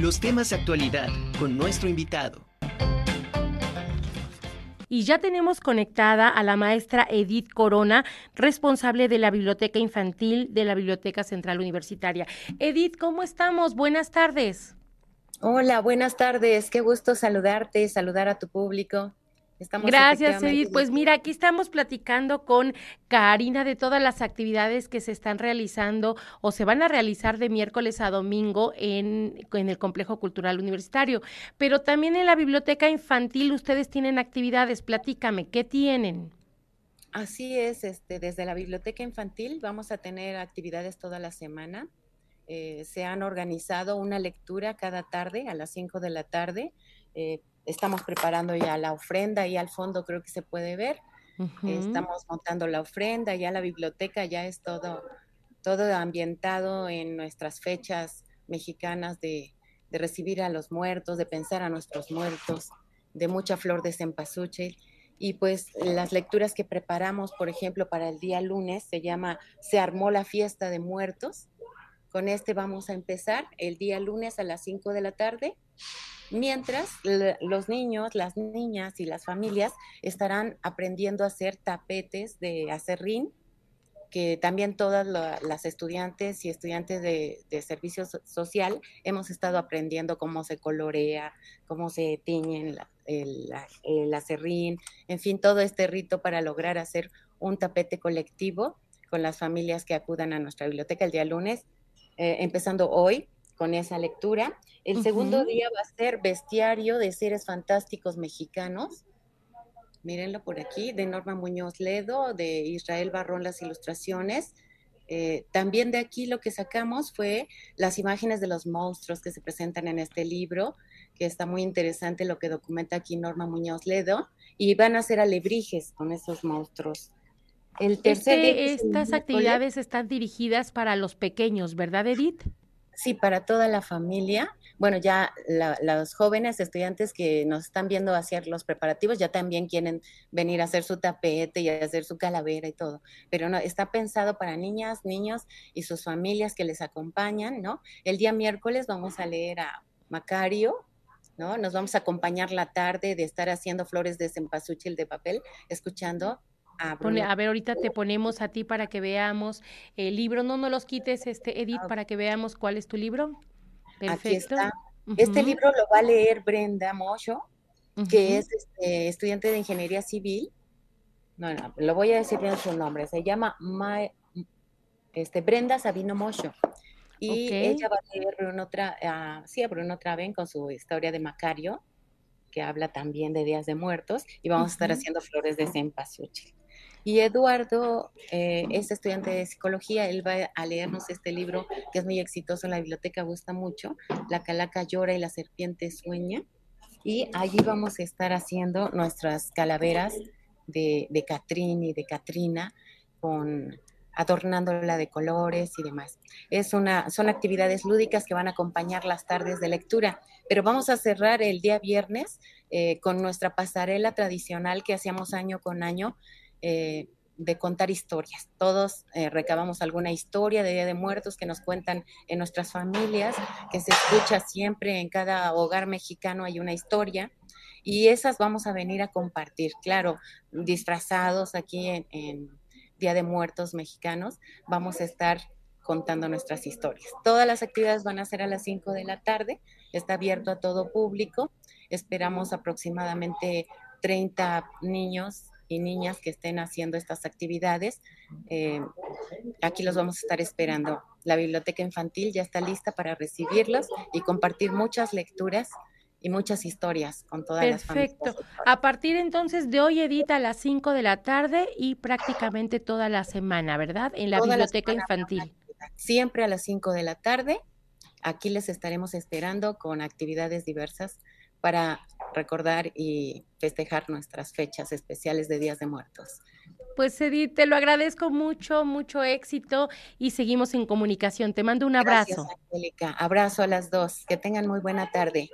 Los temas de actualidad con nuestro invitado. Y ya tenemos conectada a la maestra Edith Corona, responsable de la Biblioteca Infantil de la Biblioteca Central Universitaria. Edith, ¿cómo estamos? Buenas tardes. Hola, buenas tardes. Qué gusto saludarte, saludar a tu público. Gracias, Edith. Pues mira, aquí estamos platicando con Karina de todas las actividades que se están realizando o se van a realizar de miércoles a domingo en, en el Complejo Cultural Universitario. Pero también en la Biblioteca Infantil ustedes tienen actividades. Platícame, ¿qué tienen? Así es, este, desde la Biblioteca Infantil vamos a tener actividades toda la semana. Eh, se han organizado una lectura cada tarde a las 5 de la tarde. Eh, estamos preparando ya la ofrenda y al fondo creo que se puede ver. Estamos montando la ofrenda, ya la biblioteca ya es todo, todo ambientado en nuestras fechas mexicanas de, de recibir a los muertos, de pensar a nuestros muertos, de mucha flor de cempasúchil. Y pues las lecturas que preparamos, por ejemplo, para el día lunes, se llama Se armó la fiesta de muertos. Con este vamos a empezar el día lunes a las 5 de la tarde. Mientras los niños, las niñas y las familias estarán aprendiendo a hacer tapetes de acerrín, que también todas las estudiantes y estudiantes de, servicio social hemos estado aprendiendo cómo se colorea, cómo se tiñe el, el acerrín, en fin, todo este rito para lograr hacer un tapete colectivo con las familias que acudan a nuestra biblioteca el día lunes, eh, empezando hoy con esa lectura. El segundo día va a ser Bestiario de Seres Fantásticos Mexicanos. Mírenlo por aquí, de Norma Muñoz Ledo, de Israel Barrón las ilustraciones. Eh, también de aquí lo que sacamos fue las imágenes de los monstruos que se presentan en este libro, que está muy interesante lo que documenta aquí Norma Muñoz Ledo, y van a ser alebrijes con esos monstruos. El tercer estas actividades están dirigidas para los pequeños, ¿verdad, Edith? Sí, para toda la familia. Bueno, ya los jóvenes estudiantes que nos están viendo hacer los preparativos ya también quieren venir a hacer su tapete y a hacer su calavera y todo. Pero no, está pensado para niñas, niños y sus familias que les acompañan, ¿no? El día miércoles vamos a leer a Macario, ¿no? Nos vamos a acompañar la tarde de estar haciendo flores de cempasúchil de papel, escuchando a, ver, ahorita te ponemos a ti para que veamos el libro. No, no los quites, este Edith, ah, para que veamos cuál es tu libro. Perfecto. Este libro lo va a leer Brenda Mocho, que es este, estudiante de ingeniería civil. No, no, lo voy a decir bien su nombre. Se llama este, Brenda Sabino Mocho. Y ella va a leer Bruno, otra, uh, sí, Bruno Traven con su historia de Macario, que habla también de Días de Muertos, y vamos a estar haciendo flores de cempasúchil. Y Eduardo eh, es estudiante de psicología, él va a leernos este libro que es muy exitoso en la biblioteca, gusta mucho, La calaca llora y la serpiente sueña. Y allí vamos a estar haciendo nuestras calaveras de, de Catrín y de Catrina adornándola de colores y demás. Es una, son actividades lúdicas que van a acompañar las tardes de lectura, pero vamos a cerrar el día viernes eh, con nuestra pasarela tradicional que hacíamos año con año eh, de contar historias. Todos eh, recabamos alguna historia de Día de Muertos que nos cuentan en nuestras familias, que se escucha siempre en cada hogar mexicano hay una historia y esas vamos a venir a compartir, claro, disfrazados aquí en, Día de Muertos mexicanos, vamos a estar contando nuestras historias. Todas las actividades van a ser a las 5 de la tarde, está abierto a todo público, esperamos aproximadamente 30 niños y niñas que estén haciendo estas actividades. Eh, aquí los vamos a estar esperando. La biblioteca infantil ya está lista para recibirlos y compartir muchas lecturas y muchas historias con todas las familias. Perfecto. A partir entonces de hoy, Edita, a las 5 de la tarde y prácticamente toda la semana, ¿verdad? En la biblioteca infantil. Siempre a las 5 de la tarde. Aquí les estaremos esperando con actividades diversas para recordar y festejar nuestras fechas especiales de Días de Muertos. Pues Edith, te lo agradezco mucho, mucho éxito y seguimos en comunicación. Te mando un abrazo. Gracias, Angélica. Abrazo a las dos. Que tengan muy buena tarde.